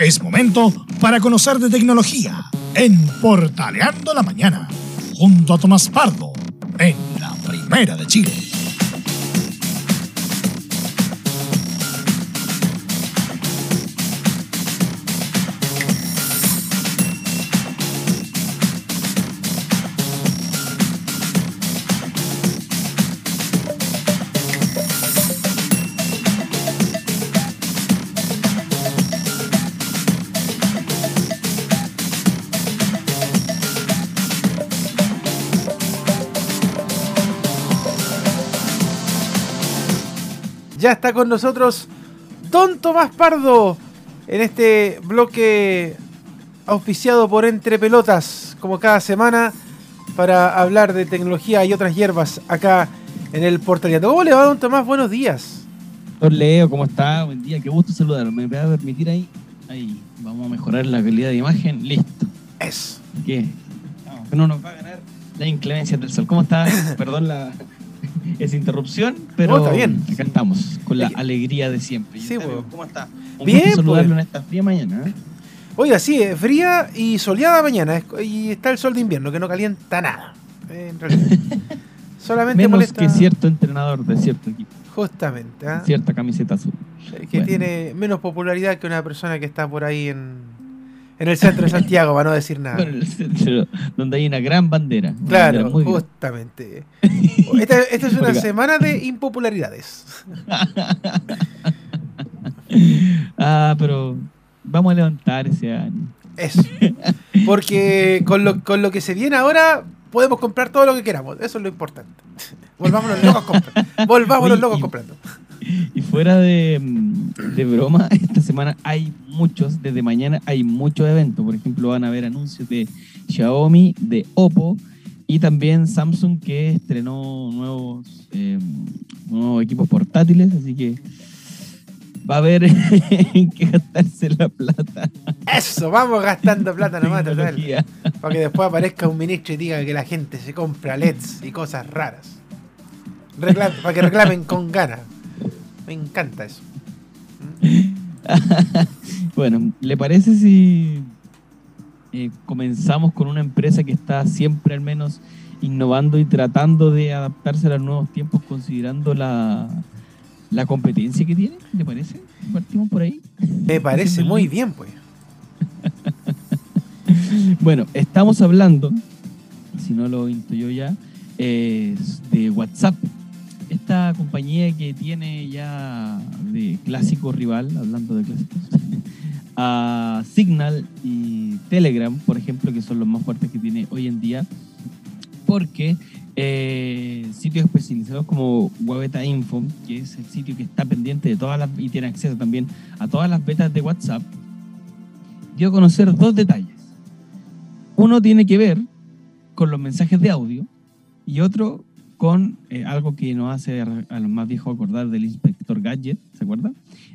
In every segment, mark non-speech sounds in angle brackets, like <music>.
Es momento para conocer de tecnología en Portaleando la Mañana, junto a Tomás Pardo, en la Primera de Chile. Ya está con nosotros Don Tomás Pardo en este bloque auspiciado por Entre Pelotas, como cada semana, para hablar de tecnología y otras hierbas acá en el Portaliato. ¿Cómo le va, Don Tomás? Buenos días. Don Leo, ¿cómo está? Buen día, qué gusto saludarlo. ¿Me va a permitir ahí? Ahí, vamos a mejorar la calidad de imagen. Listo. Eso. ¿Qué? No, no nos va a ganar la inclemencia del sol. ¿Cómo está? <laughs> Perdón la esa interrupción, pero está bien. acá estamos, con la alegría de siempre. ¿Y Sí, pues. ¿Cómo está? Un Bien, saludarlo pues. en esta fría mañana. ¿eh? Oiga, sí, eh, fría y soleada mañana. es- Y está el sol de invierno, que no calienta nada. eh, En realidad. <laughs> Solamente Menos molesta. que cierto entrenador de cierto equipo, Justamente. ¿ah? cierta camiseta azul. Eh, Que Bueno. tiene menos popularidad que una persona que está por ahí en, en el centro de Santiago, para no decir nada. Bueno, el centro, donde hay una gran bandera. una Claro, bandera justamente. Esta, esta es una semana de impopularidades. <laughs> Ah, pero vamos a levantar ese año. Eso. Porque con lo, con lo que se viene ahora, podemos comprar todo lo que queramos. Eso es lo importante. Volvámonos locos comprando. <laughs> Volvámonos Oye, locos comprando. <laughs> Y fuera de, mm, de broma, <laughs> esta semana hay muchos, desde mañana hay muchos eventos. Por ejemplo, van a haber anuncios de Xiaomi, de Oppo y también Samsung que estrenó nuevos, eh, nuevos equipos portátiles. Así que va a haber <laughs> qué gastarse la plata. Eso, vamos gastando plata nomás, total. Para que después aparezca un ministro y diga que la gente se compra LEDs y cosas raras. Para que reclamen con ganas. Me encanta eso. <laughs> bueno, ¿le parece si eh, comenzamos con una empresa que está siempre al menos innovando y tratando de adaptarse a los nuevos tiempos considerando la, la competencia que tiene? ¿Le parece? Partimos por ahí. Me parece muy bien, pues. <laughs> Bueno, estamos hablando, si no lo intuyo ya, eh, de WhatsApp. Esta compañía que tiene ya de clásico rival, hablando de clásicos, <laughs> a Signal y Telegram, por ejemplo, que son los más fuertes que tiene hoy en día, porque eh, sitios especializados como Webeta Info, que es el sitio que está pendiente de todas las y tiene acceso también a todas las betas de WhatsApp, dio a conocer dos detalles. Uno tiene que ver con los mensajes de audio y otro con eh, algo que nos hace a los más viejos acordar del inspector Gadget, ¿se acuerda?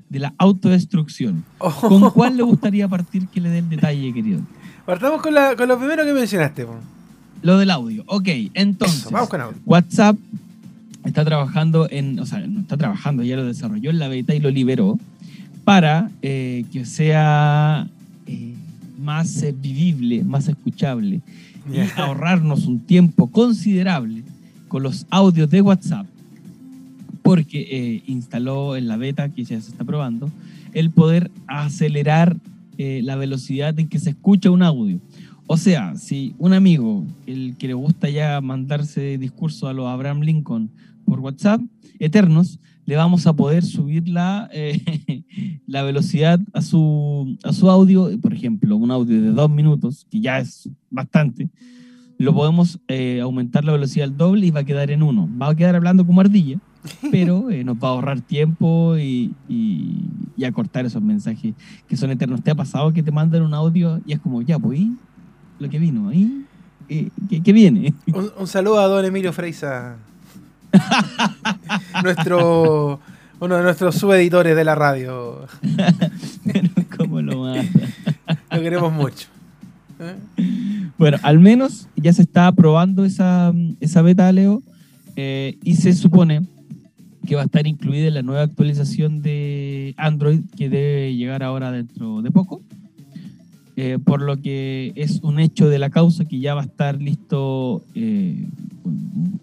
De la autodestrucción. ¿Con cuál le gustaría partir que le dé el detalle, querido? Partamos con, la, con lo primero que mencionaste. Lo del audio. Ok, entonces. Eso, vamos con audio. WhatsApp está trabajando en, o sea, no está trabajando, ya lo desarrolló en la beta y lo liberó para eh, que sea eh, más vivible, más escuchable y ahorrarnos un tiempo considerable los audios de WhatsApp porque eh, instaló en la beta que ya se está probando el poder acelerar eh, la velocidad en que se escucha un audio. O sea, si un amigo, el que le gusta ya mandarse discurso a los Abraham Lincoln por WhatsApp, eternos, le vamos a poder subir la, eh, <laughs> la velocidad a su, a su audio. Por ejemplo, un audio de dos minutos, que ya es bastante, lo podemos eh, aumentar la velocidad al doble y va a quedar en uno. Va a quedar hablando como ardilla, <laughs> pero eh, nos va a ahorrar tiempo y, y, y acortar esos mensajes que son eternos. ¿Te ha pasado que te mandan un audio y es como, ya, pues, lo que vino, ¿y? Eh, ¿Qué, qué viene? Un, un saludo a don Emilio Freisa. <laughs> nuestro, uno de nuestros subeditores de la radio. <laughs> Pero ¿Cómo lo mata? Lo queremos mucho. ¿Eh? Bueno, al menos ya se está probando esa, esa beta, Leo, eh, y se supone que va a estar incluida en la nueva actualización de Android que debe llegar ahora dentro de poco. Eh, por lo que es un hecho de la causa que ya va a estar listo eh, un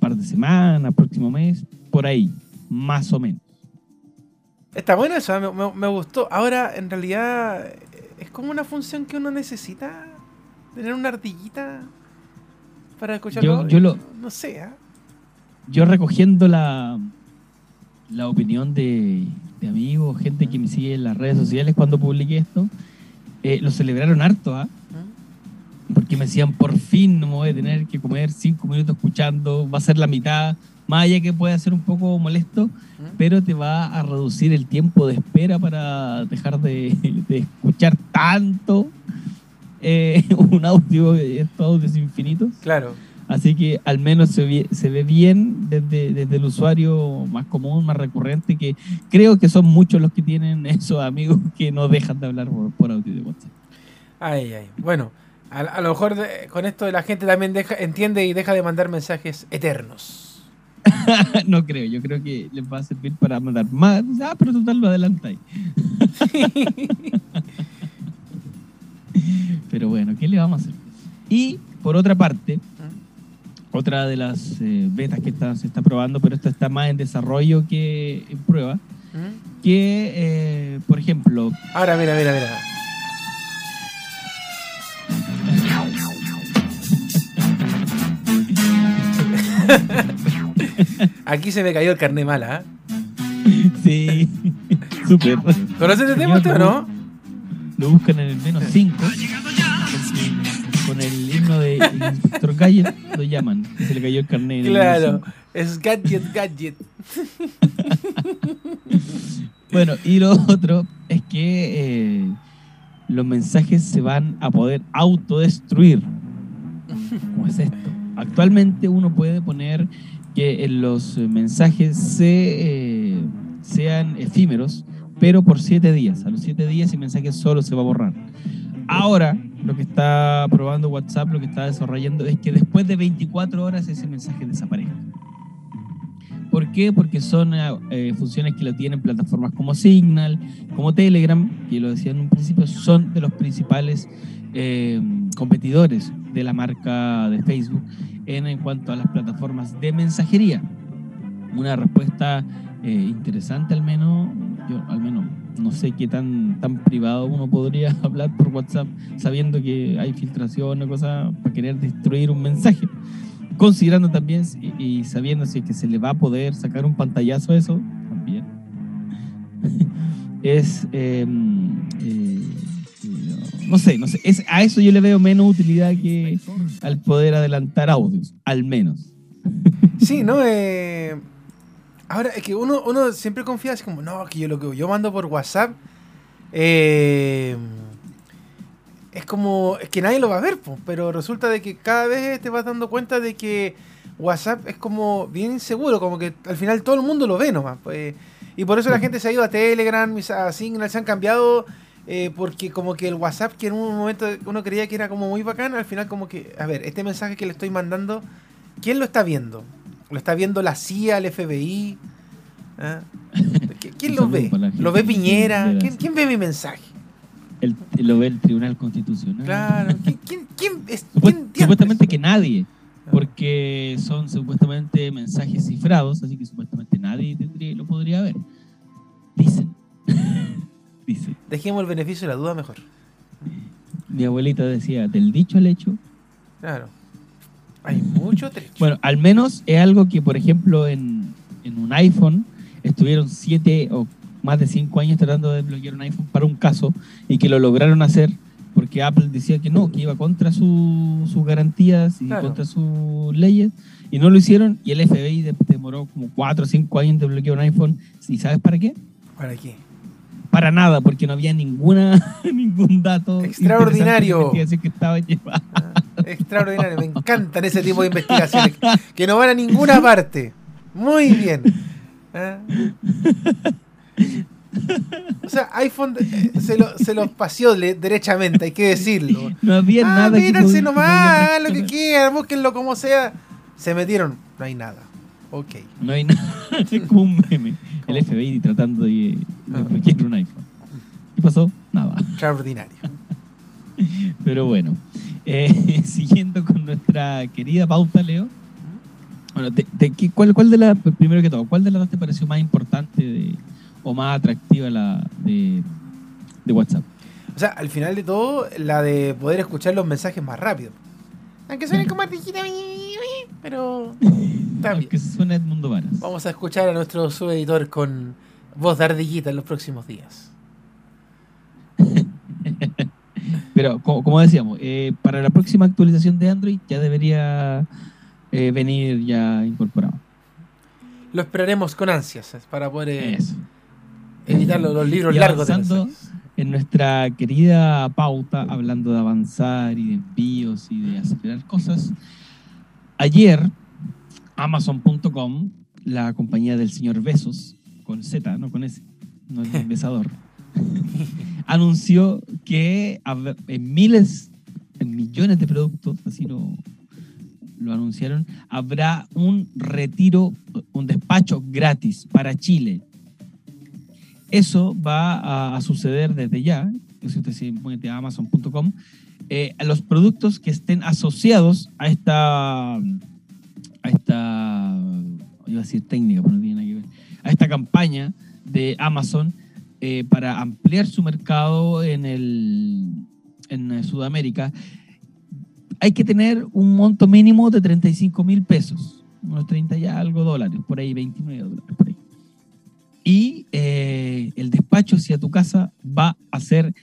par de semanas, próximo mes, por ahí, más o menos. Está bueno eso, me- me gustó. Ahora, en realidad, es como una función que uno necesita. Tener una ardillita para escuchar Yo- yo lo-. No sé, ¿ah? Yo recogiendo la, la opinión de, de amigos, gente que me sigue en las redes sociales cuando publiqué esto, eh, lo celebraron harto, ¿ah? ¿Mm? porque me decían, por fin no me voy a tener que comer cinco minutos escuchando, va a ser la mitad, más allá que puede ser un poco molesto, ¿Mm? pero te va a reducir el tiempo de espera para dejar de, de escuchar tanto eh, <laughs> un audio, estos audios infinitos. Claro. Así que al menos se ve, se ve bien desde, desde el usuario más común, más recurrente, que creo que son muchos los que tienen <laughs> esos amigos que no dejan de hablar por, por audio de WhatsApp. Ay, ay. Bueno, a, a lo mejor de- con esto la gente también deja, entiende y deja de mandar mensajes eternos. <laughs> no creo, yo creo que les va a servir para mandar más. Ah, pero total lo adelanta ahí. <laughs> pero bueno, ¿qué le vamos a hacer? Y por otra parte, otra de las eh, betas que está, se está probando, pero esto está más en desarrollo que en prueba, que, eh, por ejemplo, Ahora, mira, mira, mira. <laughs> Aquí se me cayó el carné mala. ¿eh? sí, <laughs> súper. ¿Conoces este tema o no? Lo buscan en el menos 5. Con el himno de Inspector Gadget lo llaman. Se le cayó el carnet. en el menos Claro. Es gadget, gadget. <laughs> Bueno, y lo otro es que eh, los mensajes se van a poder autodestruir. ¿Cómo es esto? Actualmente uno puede poner que en los mensajes se, eh, sean efímeros, pero por siete días. A los siete días el mensaje solo se va a borrar. Ahora, lo que está probando WhatsApp, lo que está desarrollando es que después de 24 horas ese mensaje desaparezca. ¿Por qué? Porque son eh, funciones que lo tienen plataformas como Signal, como Telegram, que lo decía en un principio, son de los principales eh, competidores de la marca de Facebook en, cuanto a las plataformas de mensajería. Una respuesta eh, interesante al menos, yo al menos no sé qué tan, tan privado uno podría <laughs> hablar por WhatsApp sabiendo que hay filtración o cosas para querer destruir un mensaje considerando también y, sabiendo si es que se le va a poder sacar un pantallazo a eso, también, <laughs> es, eh, eh, no sé, no sé, a eso yo le veo menos utilidad que al poder adelantar audios, al menos. Sí, ¿no? Eh, ahora, es que uno, uno siempre confía así como, no, que yo lo que yo mando por WhatsApp eh, es como, es que nadie lo va a ver, po, pero resulta de que cada vez te vas dando cuenta de que WhatsApp es como bien inseguro, como que al final todo el mundo lo ve nomás. pues, y por eso la gente se ha ido a Telegram, a Signal, se han cambiado, eh, porque como que el WhatsApp, que en un momento uno creía que era como muy bacán, al final como que, a ver, este mensaje que le estoy mandando, ¿quién lo está viendo? ¿Lo está viendo la CIA, el FBI? ¿Ah? ¿Qui- ¿Quién lo ve? ¿Lo ve Piñera? ¿Quién, ve mi mensaje? El, lo ve el Tribunal Constitucional. Claro. ¿Quién, <laughs> quién, quién es- supuestamente que nadie, Ah. porque son supuestamente mensajes cifrados, así que supuestamente nadie tendría, lo podría ver. Dicen. <laughs> Dicen. Dejemos el beneficio de la duda mejor. Mi abuelita decía, del dicho al hecho. Claro. Hay mucho trecho. Bueno, al menos es algo que, por ejemplo, en, en un iPhone estuvieron siete o más de cinco años tratando de desbloquear un iPhone para un caso y que lo lograron hacer porque Apple decía que no, que iba contra su- sus garantías y Claro. contra sus leyes y no lo hicieron y el FBI de- demoró como cuatro o cinco años en desbloquear un iPhone. ¿Y sabes para qué? ¿Para qué? Para nada, porque no había ninguna <laughs> ningún dato Extraordinario. de que estaba llevada. Ah, Extraordinario. Me encantan ese tipo de investigaciones que no van a ninguna parte. Muy bien. Ah. O sea, iPhone eh, se, lo, se los paseó derechamente, hay que decirlo. No había Ah, nada mírense nomás, lo que quieran, búsquenlo como sea. Se metieron, no hay nada. Ok. No hay nada. <laughs> es como un meme. El FBI tratando de, de un iPhone. ¿Qué pasó? Nada. Extraordinario. <laughs> Pero bueno, eh, <laughs> siguiendo con nuestra querida pauta, Leo. Bueno, te- te- ¿qué- cuál, cuál de las, primero que todo, cuál de las dos te pareció más importante de- o más atractiva la de, de WhatsApp? O sea, al final de todo, la de poder escuchar los mensajes más rápido. Aunque suenen como pero <laughs> está bien. Que suena Edmundo Varas. Vamos a escuchar a nuestro subeditor con voz de ardillita en los próximos días. <laughs> Pero como, como decíamos, eh, para la próxima actualización de Android ya debería eh, venir ya incorporado. Lo esperaremos con ansias eh, para poder eh, evitar los, los libros Y largos de en nuestra querida pauta, hablando de avanzar y de envíos y de acelerar cosas, ayer Amazon.com, la compañía del señor Besos, con Z, no con S, no el <laughs> besador, anunció que en miles, en millones de productos, así lo, lo anunciaron, habrá un retiro, un despacho gratis para Chile. Eso va a, a suceder desde ya, si usted se a amazon.com, eh, los productos que estén asociados a esta, a esta, iba a decir técnica, pero no tiene nada que ver, a esta campaña de Amazon eh, para ampliar su mercado en, el, en Sudamérica, hay que tener un monto mínimo de 35 mil pesos, unos 30 ya algo dólares, por ahí 29 dólares, por ahí. Y eh, el despacho hacia tu casa va a ser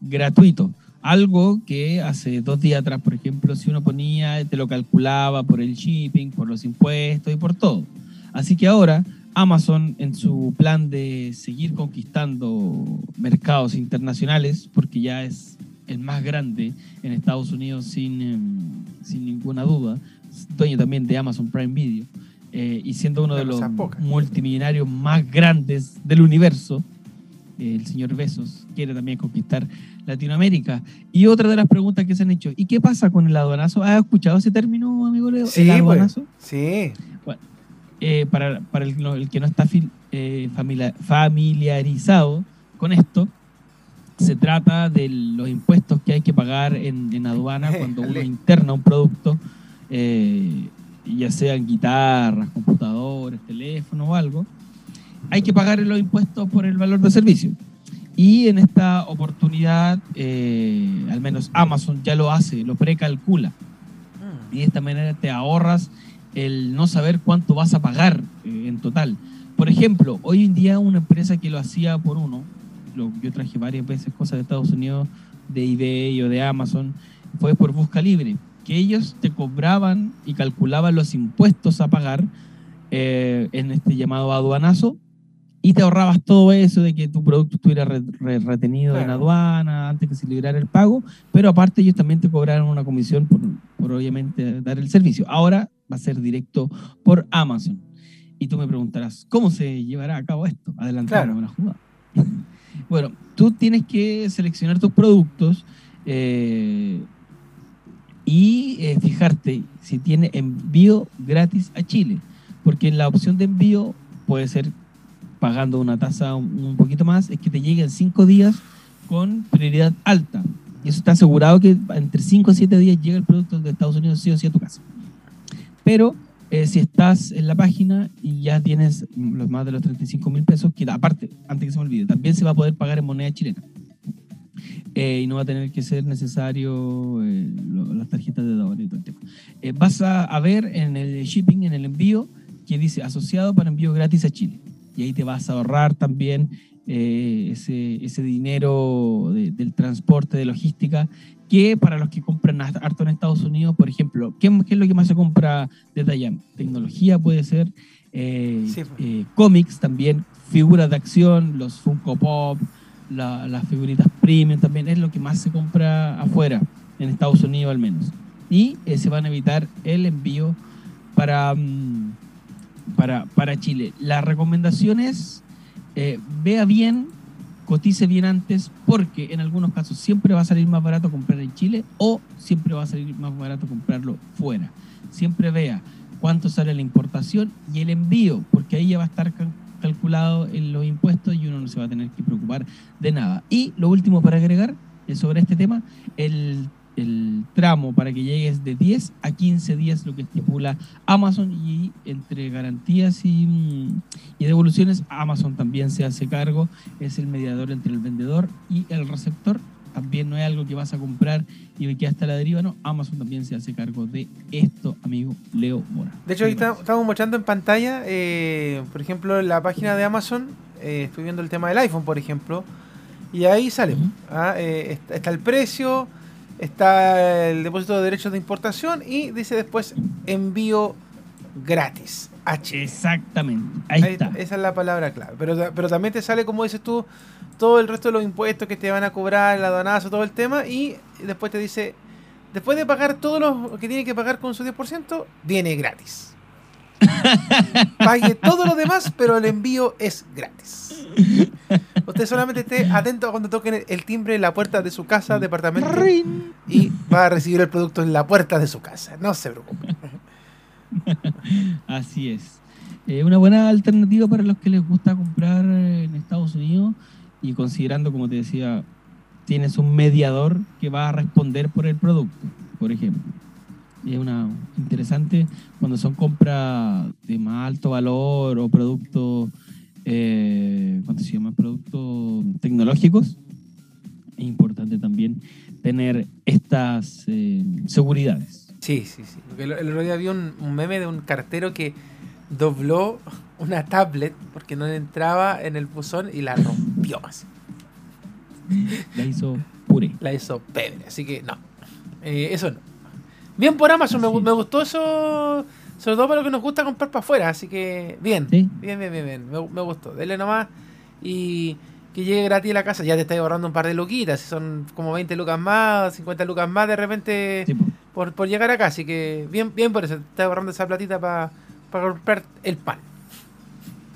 gratuito. Algo que hace dos días atrás, por ejemplo, si uno ponía, te lo calculaba por el shipping, por los impuestos y por todo. Así que ahora Amazon, en su plan de seguir conquistando mercados internacionales, porque ya es el más grande en Estados Unidos sin, em, sin ninguna duda, dueño también de Amazon Prime Video, eh, y siendo uno de los multimillonarios más grandes del universo, el señor Besos quiere también conquistar Latinoamérica. Y otra de las preguntas que se han hecho, ¿y qué pasa con el aduanazo? ¿Has escuchado ese término, amigo Leo? Sí, el pues. aduanazo. Sí. Eh, para para el, el que no está fil- eh, familia- familiarizado con esto, se trata de los impuestos que hay que pagar en, en aduana <laughs> cuando uno interna un producto, eh, ya sean guitarras, computadores, teléfonos o algo. Hay que pagar los impuestos por el valor del servicio. Y en esta oportunidad, eh, al menos Amazon ya lo hace, lo precalcula Mm. y de esta manera te ahorras el no saber cuánto vas a pagar eh, en total. Por ejemplo, hoy en día una empresa que lo hacía por uno, lo, yo traje varias veces cosas de Estados Unidos, de eBay o de Amazon, fue por Busca Libre, que ellos te cobraban y calculaban los impuestos a pagar eh, en este llamado aduanazo y te ahorrabas todo eso de que tu producto estuviera re- re- retenido en Claro. aduana antes que se liberara el pago, pero aparte ellos también te cobraron una comisión por, por obviamente dar el servicio. Ahora va a ser directo por Amazon. Y tú me preguntarás, ¿cómo se llevará a cabo esto? Adelantando Claro. la jugada. <laughs> bueno, tú tienes que seleccionar tus productos eh, y eh, fijarte si tiene envío gratis a Chile, porque en la opción de envío puede ser pagando una tasa un, poquito más, es que te llegue en cinco días con prioridad alta. Y eso está asegurado que entre 5 a 7 días llega el producto de Estados Unidos sí o sí a tu casa. Pero eh, si estás en la página y ya tienes los más de los 35 mil pesos, que aparte, antes que se me olvide, también se va a poder pagar en moneda chilena. Eh, y no va a tener que ser necesario eh, lo- las tarjetas de dólar y todo el tema. Eh, vas a, a ver en el shipping, en el envío, que dice asociado para envío gratis a Chile. Y ahí te vas a ahorrar también eh, ese, ese dinero de- del transporte, de logística, que para los que compran hart- harto en Estados Unidos, por ejemplo, ¿qué, qué es lo que más se compra desde allá? Tecnología puede ser, eh, Sí, pues. eh, cómics también, figuras de acción, los Funko Pop, la- las figuritas premium también, es lo que más se compra afuera, en Estados Unidos al menos. Y se van a evitar el envío para, mm, para, para Chile. La recomendación es, eh, vea bien cotice bien antes porque en algunos casos siempre va a salir más barato comprar en Chile o siempre va a salir más barato comprarlo fuera. Siempre vea cuánto sale la importación y el envío, porque ahí ya va a estar calculado en los impuestos y uno no se va a tener que preocupar de nada. Y lo último para agregar eh, sobre este tema, el el tramo para que llegues de 10 a 15 días, lo que estipula Amazon, y entre garantías y, y, devoluciones, Amazon también se hace cargo, es el mediador entre el vendedor y el receptor. También no es algo que vas a comprar y que hasta la deriva, no. Amazon también se hace cargo de esto, amigo Leo Mora. De hecho, ahí estamos mostrando en pantalla, eh, por ejemplo, la página de Amazon. Eh, estoy viendo el tema del iPhone, por ejemplo, y ahí sale. Ah, eh, está el precio está el depósito de derechos de importación y dice después envío gratis. H. Exactamente. Ahí, está. Esa es la palabra clave. Pero, pero también te sale, como dices tú, todo el resto de los impuestos que te van a cobrar, el aduanazo, todo el tema. Y después te dice, después de pagar todo lo que tiene que pagar con su 10%, viene gratis. <laughs> Pague todo lo demás, pero el envío es gratis. Usted solamente esté atento cuando toquen el timbre en la puerta de su casa, departamento, y va a recibir el producto en la puerta de su casa. No se preocupe. <laughs> Así es. Eh, una buena alternativa para los que les gusta comprar en Estados Unidos y considerando, como te decía, tienes un mediador que va a responder por el producto, por ejemplo. Y es una interesante cuando son compras de más alto valor o productos eh, ¿cuánto se llama? Productos tecnológicos. Es importante también tener estas eh, seguridades. Sí, sí, sí. el, otro día vi un, meme de un cartero que dobló una tablet porque no entraba en el buzón y la rompió así. La hizo pure. La hizo pebre, así que no. Eh, eso no. Bien por Amazon, me, me, gustó eso sobre todo para lo que nos gusta comprar para afuera, así que bien, bien, bien, bien, bien, Me, gustó. Dele nomás y que llegue gratis a la casa. Ya te estás ahorrando un par de luquitas, son como 20 lucas más, 50 lucas más de repente por, por, llegar acá, así que bien, bien por eso, te estás ahorrando esa platita para comprar el pan.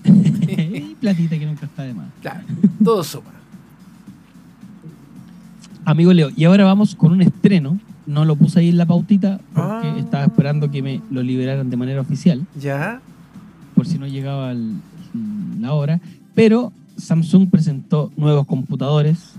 <laughs> platita que nunca está de más. Claro, todo suma. Amigo Leo, y ahora vamos con un estreno no lo puse ahí en la pautita porque ah. estaba esperando que me lo liberaran de manera oficial. Ya. Por si no llegaba la hora. Pero Samsung presentó nuevos computadores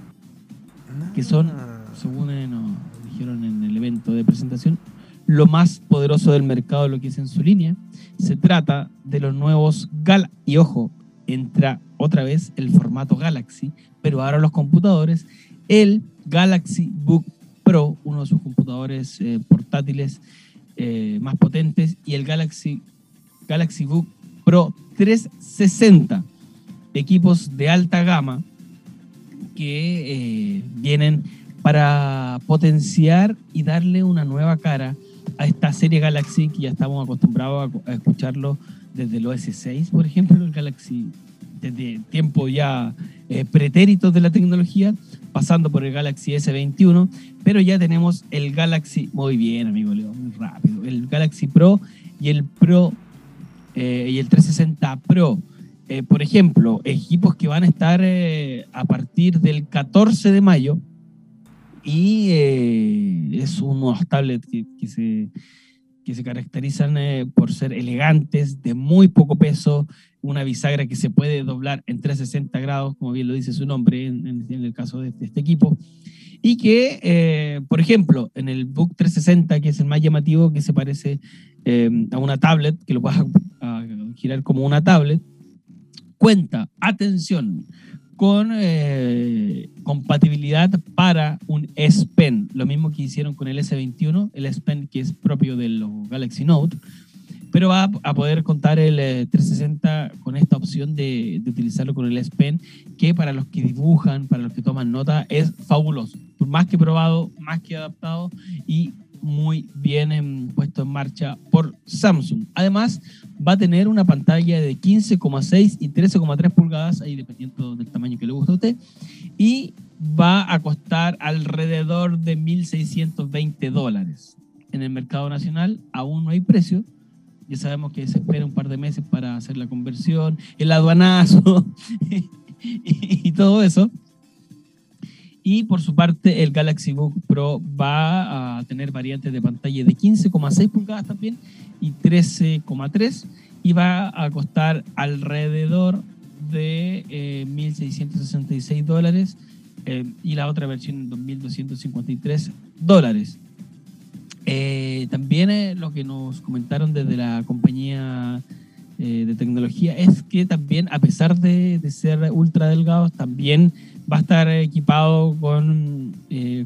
que son, ah. según nos dijeron en el evento de presentación, lo más poderoso del mercado, lo que es en su línea. Se trata de los nuevos Gal y ojo, entra otra vez el formato Galaxy, pero ahora los computadores, el Galaxy Book Pro, uno de sus computadores eh, portátiles eh, más potentes, y el Galaxy, Galaxy Book Pro 360, equipos de alta gama que eh, vienen para potenciar y darle una nueva cara a esta serie Galaxy que ya estamos acostumbrados a, escucharlo desde el OS 6, por ejemplo, el Galaxy desde tiempo ya pretéritos de la tecnología, pasando por el Galaxy S21, pero ya tenemos el Galaxy, muy bien amigo Leo, muy rápido, el Galaxy Pro y el Pro eh, y el 360 Pro. Eh, por ejemplo, equipos que van a estar eh, a partir del 14 de mayo y es unos tablets que, que, se, que se caracterizan por ser elegantes, de muy poco peso, una bisagra que se puede doblar en 360 grados, como bien lo dice su nombre en, el caso de, este equipo, y que, eh, por ejemplo, en el Book 360, que es el más llamativo, que se parece eh, a una tablet, que lo vas a, girar como una tablet, cuenta, atención, con eh, compatibilidad para un S Pen, lo mismo que hicieron con el S21, el S Pen que es propio del Galaxy Note, pero va a poder contar el 360 eh, con esta opción de, utilizarlo con el S Pen, que para los que dibujan, para los que toman nota, es fabuloso. Más que probado, más que adaptado y muy bien puesto en marcha por Samsung. Además, va a tener una pantalla de 15,6 y 13,3 pulgadas, ahí dependiendo del tamaño que le guste a usted, y va a costar alrededor de 1.620 dólares. En el mercado nacional aún no hay precio, ya sabemos que se espera un par de meses para hacer la conversión, el aduanazo <laughs> y, todo eso. Y por su parte, el Galaxy Book Pro va a tener variantes de pantalla de 15,6 pulgadas también y 13,3 y va a costar alrededor de eh, 1.666 dólares eh, y la otra versión en 2.253 dólares. Eh, también eh, lo que nos comentaron desde la compañía eh, de tecnología es que también, a pesar de, de ser ultra delgados, también va a estar equipado con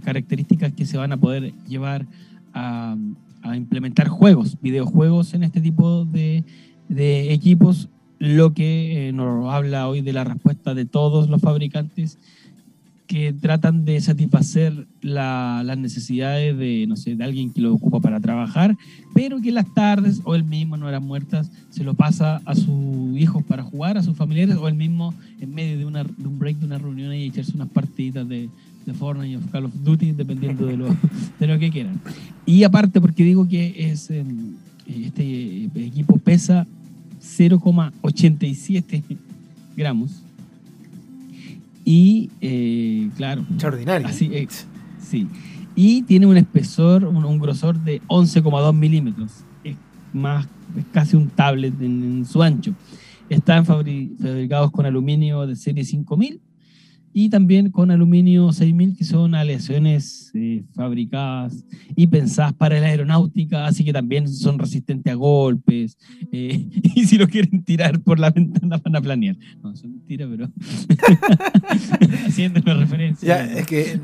características que se van a poder llevar a, a implementar juegos, videojuegos en este tipo de, de equipos, lo que nos habla hoy de la respuesta de todos los fabricantes que tratan de satisfacer la- las necesidades de, no sé, de alguien que lo ocupa para trabajar, pero que las tardes o él mismo no eran muertas, se lo pasa a sus hijos para jugar, a sus familiares, o él mismo en medio de, una, de un break, de una reunión y echarse unas partiditas de, de Fortnite o Call of Duty, dependiendo de lo, de lo que quieran. Y aparte, porque digo que es em, este equipo pesa 0,87 gramos. Y eh, claro, Extraordinario. así es, sí. Y tiene un espesor, un, un grosor de 11,2 milímetros. Es más, es casi un tablet en, en su ancho. Están fabri- fabricados con aluminio de serie 5000 y también con aluminio 6000, que son aleaciones eh, fabricadas y pensadas para la aeronáutica, así que también son resistentes a golpes. eh, <laughs> y si lo quieren tirar por la ventana, van a planear. No, eso es mentira, pero <laughs> haciendo una referencia Ya, es que.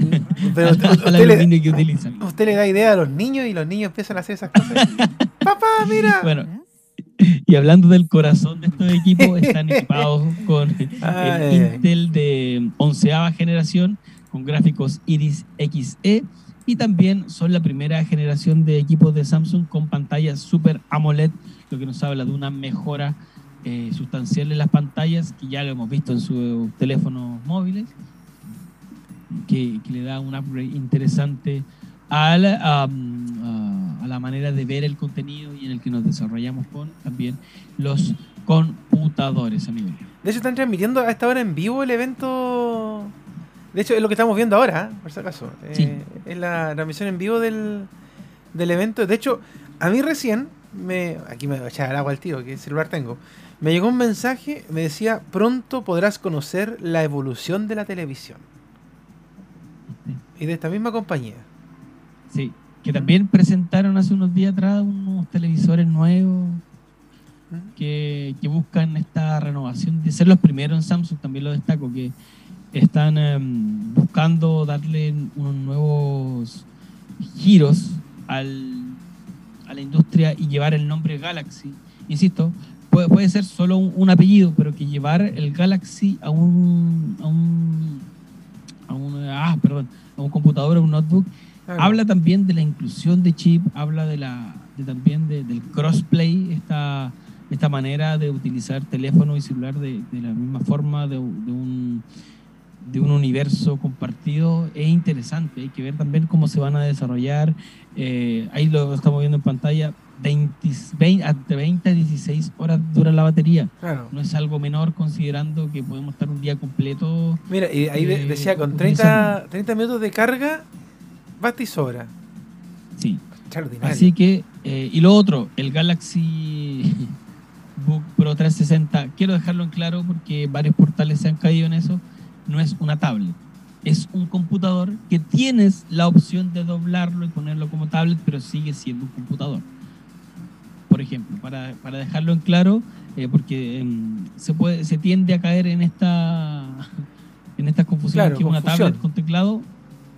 Pero usted, le, aluminio que utilizan. usted le da idea a los niños y los niños empiezan a hacer esas cosas. <laughs> Papá, mira. Bueno, y hablando del corazón de estos equipos, están equipados <laughs> con el. Intel de onceava generación, con gráficos Iris Xe, y también son la primera generación de equipos de Samsung con pantallas Super AMOLED, lo que nos habla de una mejora eh, sustancial en las pantallas, que ya lo hemos visto en sus teléfonos móviles, que, que le da un upgrade interesante a la, am, a- la manera de ver el contenido y en el que nos desarrollamos con también los computadores, amigos. De hecho, están transmitiendo a esta hora en vivo el evento. De hecho, es lo que estamos viendo ahora, ¿eh? por si acaso. Eh, Sí. Es la transmisión en vivo del, del evento. De hecho, a mí recién, me, aquí me voy a echar el agua al tiro, que celular tengo. Me llegó un mensaje, me decía, pronto podrás conocer la evolución de la televisión. Y de esta misma compañía. Sí, que también presentaron hace unos días atrás unos televisores nuevos que, que buscan esta renovación de ser los primeros en Samsung, también lo destaco, que están em, buscando darle unos nuevos giros al, a la industria y llevar el nombre Galaxy. Insisto, puede, puede ser solo un, un apellido, pero que llevar el Galaxy a un, a un, a un, ah, perdón, a un computador, a un notebook, Claro. Habla también de la inclusión de chip, habla de la de también de- del crossplay, esta, esta manera de utilizar teléfono y celular de, de la misma forma de, un de un universo compartido es interesante. Hay que ver también cómo se van a desarrollar. Eh, ahí lo estamos viendo en pantalla. 20, 20 entre 20 a 16 horas dura la batería. Claro. No es algo menor considerando que podemos estar un día completo. Mira, y ahí Eh, decía, con utilizando. 30, 30 minutos de carga, basta y sobra. Sí. Así que, eh, y lo otro, el Galaxy <laughs> Book Pro 360, quiero dejarlo en claro porque varios portales se han caído en eso, no es una tablet, es un computador que tienes la opción de doblarlo y ponerlo como tablet, pero sigue siendo un computador. Por ejemplo, para, para dejarlo en claro, eh, porque em, se, puede, se tiende a caer en esta <laughs> en estas confusiones Claro, que una tablet con teclado.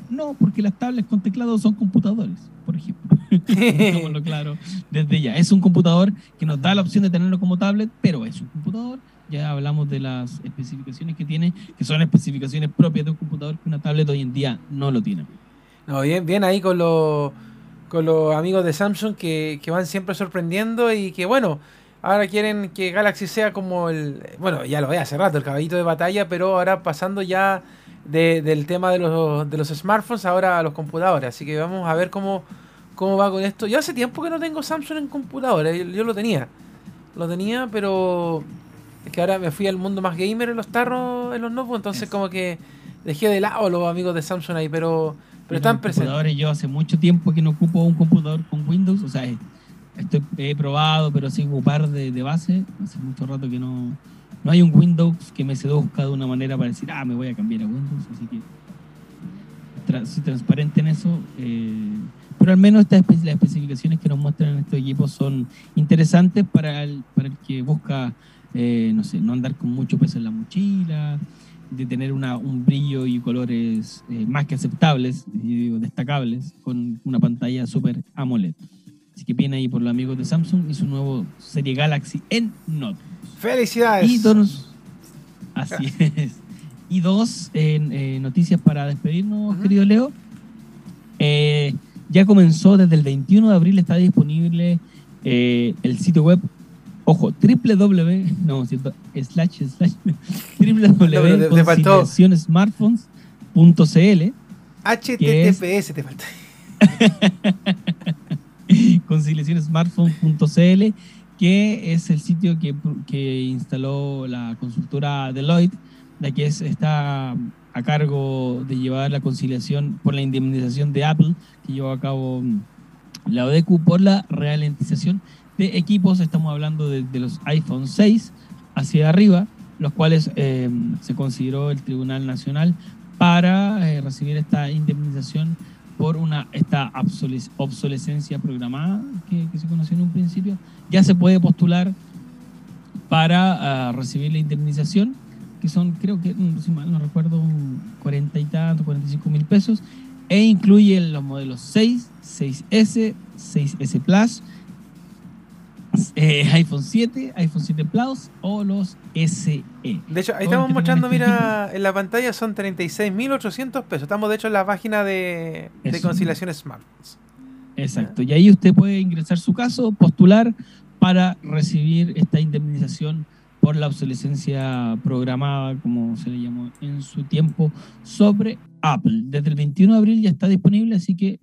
No, porque las tablets con teclado son computadores, por ejemplo. <laughs> Claro desde ya. Es un computador que nos da la opción de tenerlo como tablet, pero es un computador. Ya hablamos de las especificaciones que tiene, que son especificaciones propias de un computador que una tablet hoy en día no lo tiene. No, bien, bien ahí con los con los amigos de Samsung que, que van siempre sorprendiendo y que bueno, ahora quieren que Galaxy sea como el, bueno, ya lo ve hace rato, el caballito de batalla, pero ahora pasando ya de- del tema de los, de los smartphones ahora a los computadores. Así que vamos a ver cómo, cómo va con esto. Yo hace tiempo que no tengo Samsung en computadores, yo, yo lo tenía. Lo tenía, pero es que ahora me fui al mundo más gamer en los tarros, en los notebooks, entonces Eso. como que dejé de lado a los amigos de Samsung ahí, pero, pero están presentes. yo hace mucho tiempo que no ocupo un computador con Windows, o sea, estoy, he probado, pero sin ocupar de, de base, hace mucho rato que no, no hay un Windows que me seduzca de una manera para decir, ah, me voy a cambiar a Windows, así que soy transparente en eso. eh, pero al menos estas las especificaciones que nos muestran estos equipos son interesantes para el, para el que busca, eh, no sé, no andar con mucho peso en la mochila, de tener una, un brillo y colores eh, más que aceptables, digo, destacables, con una pantalla super AMOLED. Así que viene ahí por los amigos de Samsung y su nuevo serie Galaxy en Note. Felicidades. Y dos, así es. Y dos eh, noticias para despedirnos, querido Leo. Eh, ya comenzó desde el 21 de abril, está disponible eh, el sitio web, ojo, www, no, cierto, slash, slash, <laughs> www.conciliacionesmartphones.cl HTTPS te falta. <laughs> conciliacionesmartphone.cl, que es el sitio que, que instaló la consultora Deloitte, la que es, está a cargo de llevar la conciliación por la indemnización de Apple, que llevó a cabo mm, la ODECU por la ralentización de equipos. Estamos hablando de, los iPhone 6 hacia arriba, los cuales eh, se consideró el Tribunal Nacional para eh, recibir esta indemnización por una esta obsoles- obsolescencia programada que, se conoció en un principio, ya se puede postular para ah, recibir la indemnización, que son, creo que, si mal no recuerdo, un 40 y tanto, 45 mil pesos, e incluye los modelos 6, 6S, 6S Plus, eh, iPhone 7, iPhone 7 Plus o los SE. De hecho, ahí el estamos mostrando, mira, en la pantalla son 36.800 pesos. Estamos, de hecho, en la página de, de conciliación Smart. Exacto. Y ahí usted puede ingresar su caso, postular para recibir esta indemnización por la obsolescencia programada, como se le llamó en su tiempo, sobre Apple. Desde el 21 de abril ya está disponible, así que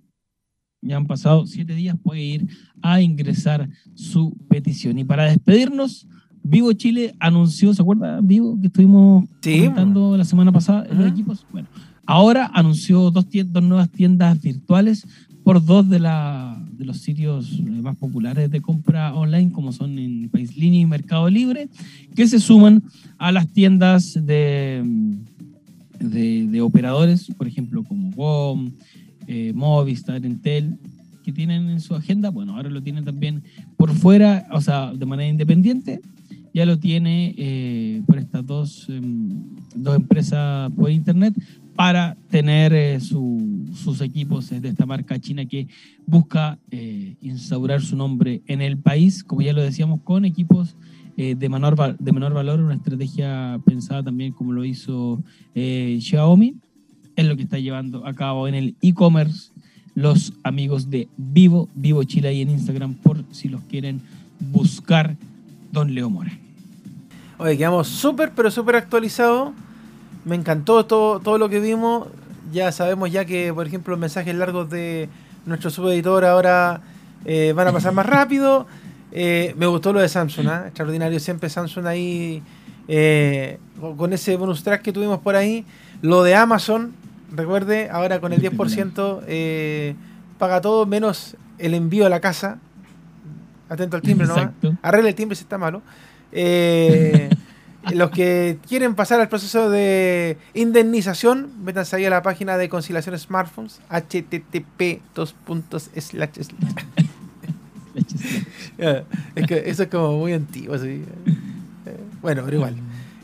ya han pasado siete días, puede ir a ingresar su petición. Y para despedirnos, Vivo Chile anunció, ¿se acuerda, Vivo, que estuvimos Sí, comentando la semana pasada en los equipos? Bueno, ahora anunció dos, dos nuevas tiendas virtuales por dos de, la, de los sitios eh, más populares de compra online, como son en Paislínea y Mercado Libre, que se suman a las tiendas de, de, de operadores, por ejemplo, como WOM, eh, Movistar, Entel, que tienen en su agenda. Bueno, ahora lo tienen también por fuera, o sea, de manera independiente. Ya lo tiene eh, por estas dos, em, dos empresas por internet para tener eh, su- sus equipos eh, de esta marca china que busca eh, instaurar su nombre en el país, como ya lo decíamos, con equipos eh, de, menor, de menor valor, una estrategia pensada también como lo hizo eh, Xiaomi, es lo que está llevando a cabo en el e-commerce los amigos de Vivo, Vivo Chile ahí en Instagram, por si los quieren buscar, Don Leo Mora. Oye, quedamos súper, pero súper actualizados. Me encantó todo, todo lo que vimos. Ya sabemos ya que, por ejemplo, los mensajes largos de nuestro subeditor ahora eh, van a pasar más rápido. Eh, me gustó lo de Samsung, ¿ah? extraordinario siempre Samsung ahí eh, con ese bonus track que tuvimos por ahí. Lo de Amazon, recuerde, ahora con el 10% eh, paga todo menos el envío a la casa. Atento al timbre, ¿no? Arregle el timbre si está malo. Eh, <laughs> los que quieren pasar al proceso de indemnización, métanse ahí a la página de conciliación smartphones, http dos puntos slash <laughs> <laughs> es que eso es como muy antiguo. así. Eh, Bueno, pero igual.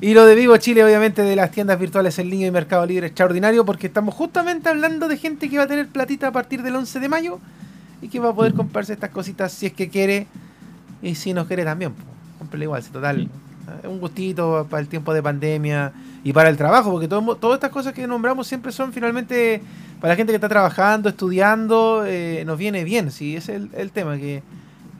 Y lo de Vivo Chile, obviamente, de las tiendas virtuales en línea y Mercado Libre, extraordinario, porque estamos justamente hablando de gente que va a tener platita a partir del 11 de mayo y que va a poder comprarse estas cositas si es que quiere y si no quiere también. cómprele igual, si total. Sí. eh, Un gustito para el tiempo de pandemia y para el trabajo, porque todo- todas estas cosas que nombramos siempre son finalmente para la gente que está trabajando, estudiando, eh, nos viene bien. Sí, ese es el, el tema, que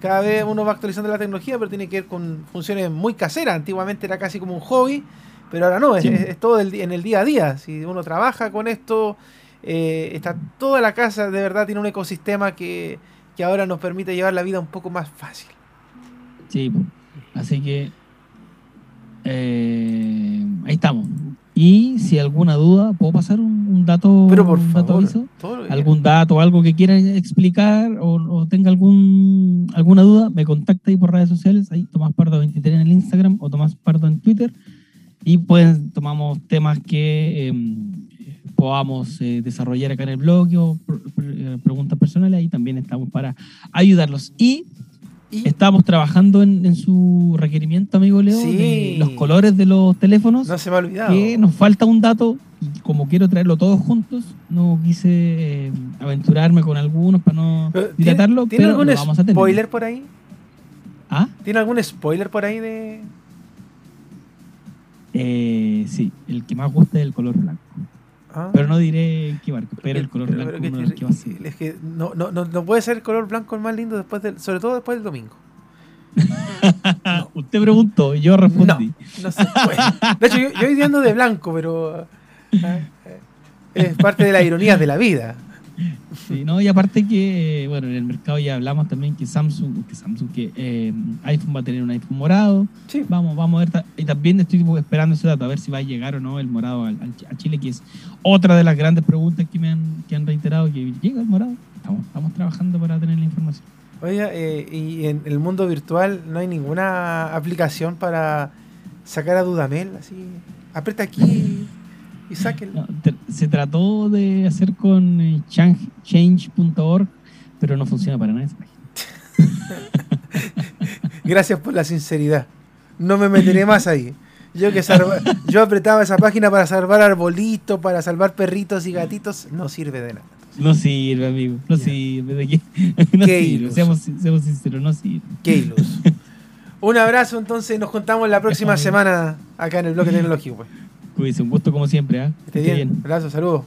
cada vez uno va actualizando la tecnología, pero tiene que ver con funciones muy caseras. Antiguamente era casi como un hobby, pero ahora no, es, Sí. es- es todo en el día a día. Si uno trabaja con esto, eh, está toda la casa, de verdad tiene un ecosistema que, que ahora nos permite llevar la vida un poco más fácil. Sí, así que eh, ahí estamos. Y si alguna duda, ¿puedo pasar un, un dato, Pero por un dato favor, aviso? algún dato algo que quiera explicar o, o tenga algún alguna duda, me contacta ahí por redes sociales, ahí Tomás Pardo 23 en el Instagram o Tomás Pardo en Twitter y pues tomamos temas que eh, podamos eh, desarrollar acá en el blog o pr- pr- eh, preguntas personales, ahí también estamos para ayudarlos. Y Y- estamos trabajando en, en su requerimiento, amigo Leo, Sí. de los colores de los teléfonos no se me ha olvidado. que nos falta un dato y como quiero traerlo todos juntos, no quise eh, aventurarme con algunos para no Pero, ¿tiene- dilatarlo, ¿Tiene pero algún lo vamos a tener. spoiler por ahí? ¿Ah? ¿Tiene algún spoiler por ahí de.? Eh, sí, el que más gusta es el color blanco. Ah? Pero no diré qué marca, pero el color Pero- blanco pero que- va a ser. es que no, no, no, no puede ser el color blanco el más lindo después del, sobre todo después del domingo. Ah, <laughs> Usted preguntó, yo respondí. No se puede. De hecho, yo, yo hoy día ando de blanco, pero ah, eh, es parte de la ironía de la vida. Sí, no, y aparte que, bueno, en el mercado ya hablamos también que Samsung, que Samsung, que eh, iPhone va a tener un iPhone morado. Sí. Vamos, vamos a ver. Y también estoy esperando ese dato, a ver si va a llegar o no el morado al, a Chile, que es otra de las grandes preguntas que me han, que han reiterado, que llega el morado. Estamos, estamos trabajando para tener la información. Oiga, eh, y en el mundo virtual no hay ninguna aplicación para sacar a Dudamel, así. Aprieta aquí <laughs> y sáquenlo. No, te- se trató de hacer con eh, chan- change.org, pero no funciona para nada esa página. <laughs> Gracias por la sinceridad. No me meteré más ahí. Yo que salva- yo apretaba esa página para salvar arbolitos, para salvar perritos y gatitos, no sirve de nada. No sirve, amigo. No sirve. ¿De qué? <laughs> No Qué sirve. Seamos, seamos sinceros, no sirve. Qué iluso. <laughs> Un abrazo, entonces nos juntamos la próxima semana acá en el bloque tecnológico. Pues. Cuídense, un gusto como siempre. ¿ah? Esté bien. Abrazo, saludos.